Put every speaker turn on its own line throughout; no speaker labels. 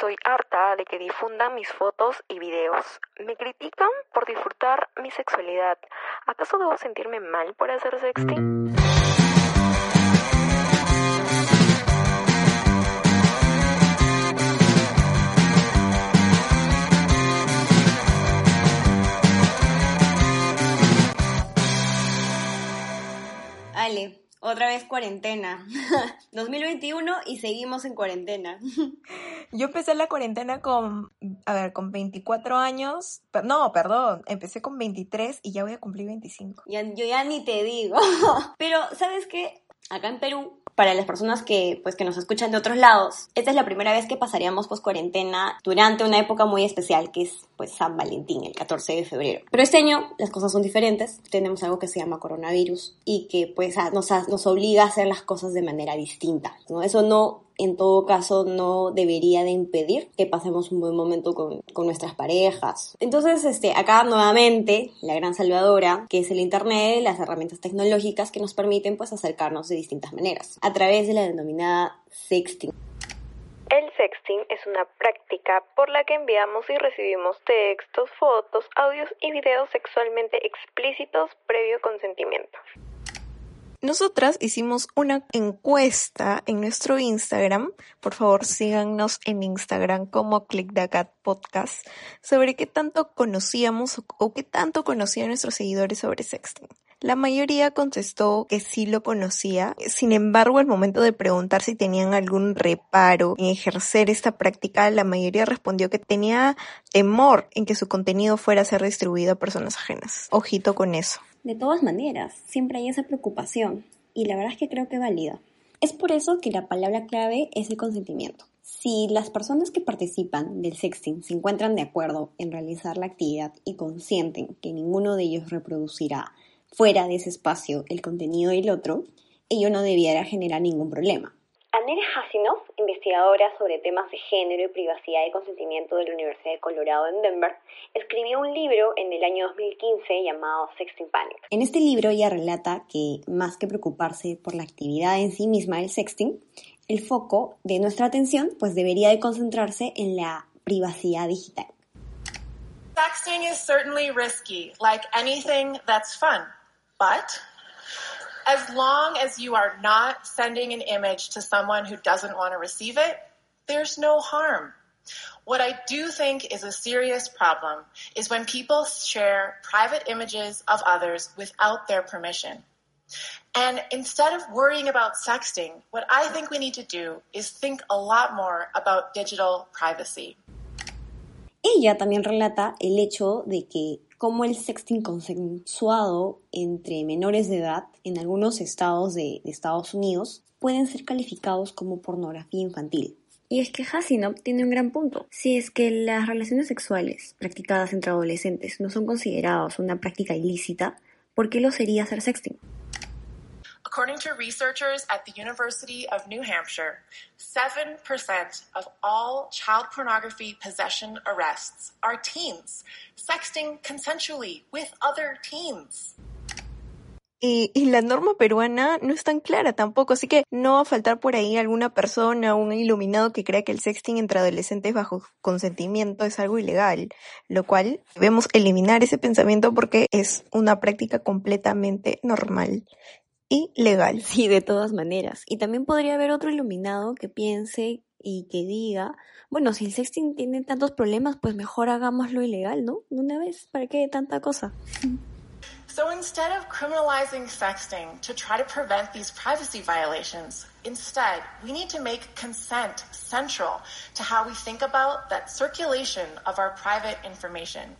estoy harta de que difundan mis fotos y videos. Me critican por disfrutar mi sexualidad. ¿Acaso debo sentirme mal por hacer sexting?
Otra vez cuarentena. 2021 y seguimos en cuarentena.
Yo empecé la cuarentena con, a ver, con 24 años. No, perdón, empecé con 23 y ya voy a cumplir 25.
Ya, yo ya ni te digo. Pero, ¿sabes qué? Acá en Perú para las personas que, pues, que nos escuchan de otros lados, esta es la primera vez que pasaríamos pues cuarentena durante una época muy especial que es pues San Valentín, el 14 de febrero. Pero este año las cosas son diferentes, tenemos algo que se llama coronavirus y que pues nos, nos obliga a hacer las cosas de manera distinta, ¿no? Eso no en todo caso no debería de impedir que pasemos un buen momento con, con, nuestras parejas. Entonces, este, acá nuevamente, la gran salvadora, que es el Internet, las herramientas tecnológicas que nos permiten pues acercarnos de distintas maneras, a través de la denominada sexting.
El sexting es una práctica por la que enviamos y recibimos textos, fotos, audios y videos sexualmente explícitos previo consentimiento.
Nosotras hicimos una encuesta en nuestro Instagram. Por favor, síganos en Instagram como ClickDacat Podcast sobre qué tanto conocíamos o qué tanto conocían nuestros seguidores sobre sexting. La mayoría contestó que sí lo conocía. Sin embargo, al momento de preguntar si tenían algún reparo en ejercer esta práctica, la mayoría respondió que tenía temor en que su contenido fuera a ser distribuido a personas ajenas. Ojito con eso.
De todas maneras, siempre hay esa preocupación y la verdad es que creo que válida. Es por eso que la palabra clave es el consentimiento. Si las personas que participan del sexting se encuentran de acuerdo en realizar la actividad y consienten que ninguno de ellos reproducirá fuera de ese espacio el contenido del otro, ello no debiera generar ningún problema. Anel Hasinoff, investigadora sobre temas de género y privacidad y consentimiento de la Universidad de Colorado en Denver, escribió un libro en el año 2015 llamado Sexting Panic. En este libro ella relata que, más que preocuparse por la actividad en sí misma del sexting, el foco de nuestra atención pues debería de concentrarse en la privacidad digital.
Sexting is certainly risky, like anything that's fun, but as long as you are not sending an image to someone who doesn't want to receive it, there's no harm. What I do think is a serious problem is when people share private images of others without their permission. And instead of worrying about sexting, what I think we need to do is think a lot more about digital privacy.
Ella también relata el hecho de que como el sexting consensuado entre menores de edad en algunos estados de, Estados Unidos pueden ser calificados como pornografía infantil. Y es que Hasinop tiene un gran punto. Si es que las relaciones sexuales practicadas entre adolescentes no son consideradas una práctica ilícita, ¿por qué lo sería hacer sexting?
According to researchers at the University of New Hampshire, 7% of all child pornography possession arrests are teens, sexting consensually with other teens.
Y, y, la norma peruana no es tan clara tampoco, así que no va a faltar por ahí alguna persona, un iluminado que crea que el sexting entre adolescentes bajo consentimiento es algo ilegal, lo cual debemos eliminar ese pensamiento porque es una práctica completamente normal y legal.
Sí, de todas maneras. Y también podría haber otro iluminado que piense y que diga, bueno, si el sexting tiene tantos problemas, pues mejor hagámoslo ilegal, ¿no? De una vez, ¿para qué tanta cosa?
So instead of criminalizing sexting to try to prevent these privacy violations, instead, we need to make consent central to how we think about that circulation of our private information.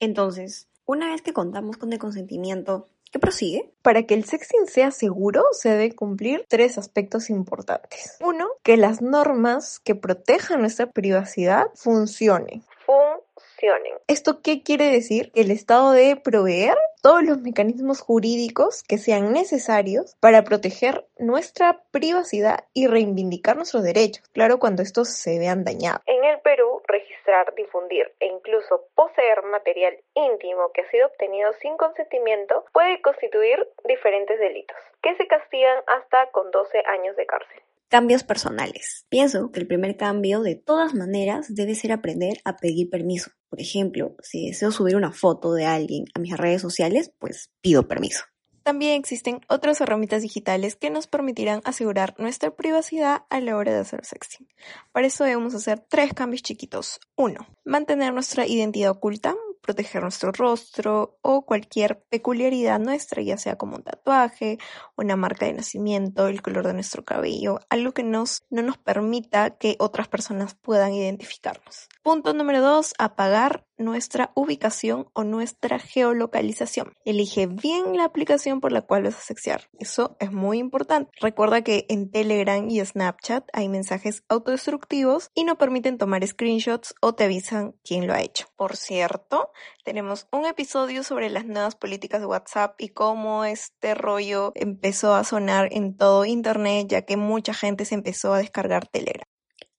Entonces, una vez que contamos con el consentimiento, ¿Qué prosigue?
Para que el sexting sea seguro, se deben cumplir tres aspectos importantes. Uno, que las normas que protejan nuestra privacidad funcionen.
Funcionen.
¿Esto qué quiere decir? Que el Estado debe proveer todos los mecanismos jurídicos que sean necesarios para proteger nuestra privacidad y reivindicar nuestros derechos, claro, cuando estos se vean dañados.
En el Perú, registrar, difundir e incluso poseer material íntimo que ha sido obtenido sin consentimiento puede constituir diferentes delitos, que se castigan hasta con 12 años de cárcel.
Cambios personales. Pienso que el primer cambio, de todas maneras, debe ser aprender a pedir permiso. Por ejemplo, si deseo subir una foto de alguien a mis redes sociales, pues pido permiso.
También existen otras herramientas digitales que nos permitirán asegurar nuestra privacidad a la hora de hacer sexting. Para eso debemos hacer tres cambios chiquitos. Uno, mantener nuestra identidad oculta, proteger nuestro rostro o cualquier peculiaridad nuestra, ya sea como un tatuaje, una marca de nacimiento, el color de nuestro cabello, algo que nos, no nos permita que otras personas puedan identificarnos. Punto número dos, apagar nuestra ubicación o nuestra geolocalización. Elige bien la aplicación por la cual vas a sexear. Eso es muy importante. Recuerda que en Telegram y Snapchat hay mensajes autodestructivos y no permiten tomar screenshots o te avisan quién lo ha hecho. Por cierto, tenemos un episodio sobre las nuevas políticas de WhatsApp y cómo este rollo empezó a sonar en todo Internet ya que mucha gente se empezó a descargar Telegram.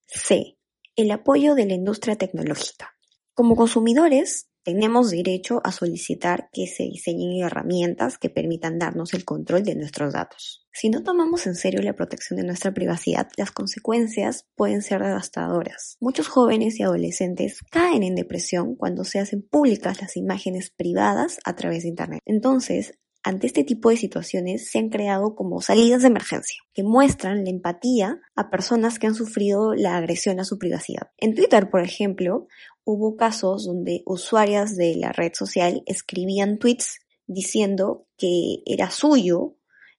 C. El apoyo de la industria tecnológica. Como consumidores, tenemos derecho a solicitar que se diseñen herramientas que permitan darnos el control de nuestros datos. Si no tomamos en serio la protección de nuestra privacidad, las consecuencias pueden ser devastadoras. Muchos jóvenes y adolescentes caen en depresión cuando se hacen públicas las imágenes privadas a través de Internet. Entonces, ante este tipo de situaciones se han creado como salidas de emergencia, que muestran la empatía a personas que han sufrido la agresión a su privacidad. En Twitter, por ejemplo, hubo casos donde usuarias de la red social escribían tweets diciendo que era suyo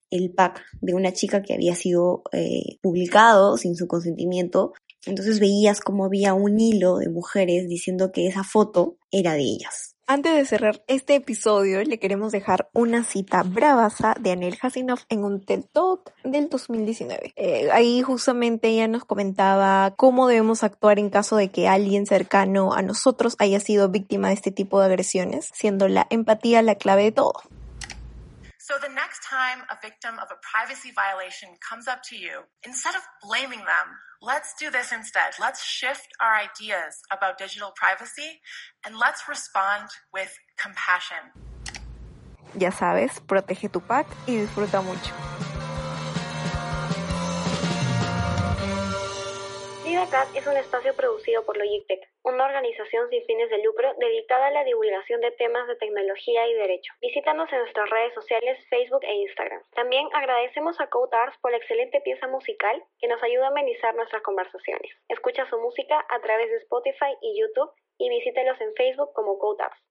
el pack de una chica que había sido eh, publicado sin su consentimiento. Entonces veías como había un hilo de mujeres diciendo que esa foto era de ellas.
Antes de cerrar este episodio, le queremos dejar una cita bravaza de Anel Hasinoff en un TED Talk del 2019. Eh, ahí justamente ella nos comentaba cómo debemos actuar en caso de que alguien cercano a nosotros haya sido víctima de este tipo de agresiones, siendo la empatía la clave de todo.
So the next time a victim of a privacy violation comes up to you, instead of blaming them, let's do this instead. Let's shift our ideas about digital privacy and let's respond with compassion.
Ya sabes, protege tu pack y disfruta mucho.
LidaCat es un espacio producido por Logitech, una organización sin fines de lucro dedicada a la divulgación de temas de tecnología y derecho. Visítanos en nuestras redes sociales Facebook e Instagram. También agradecemos a Code Arts por la excelente pieza musical que nos ayuda a amenizar nuestras conversaciones. Escucha su música a través de Spotify y YouTube y visítelos en Facebook como Code Arts.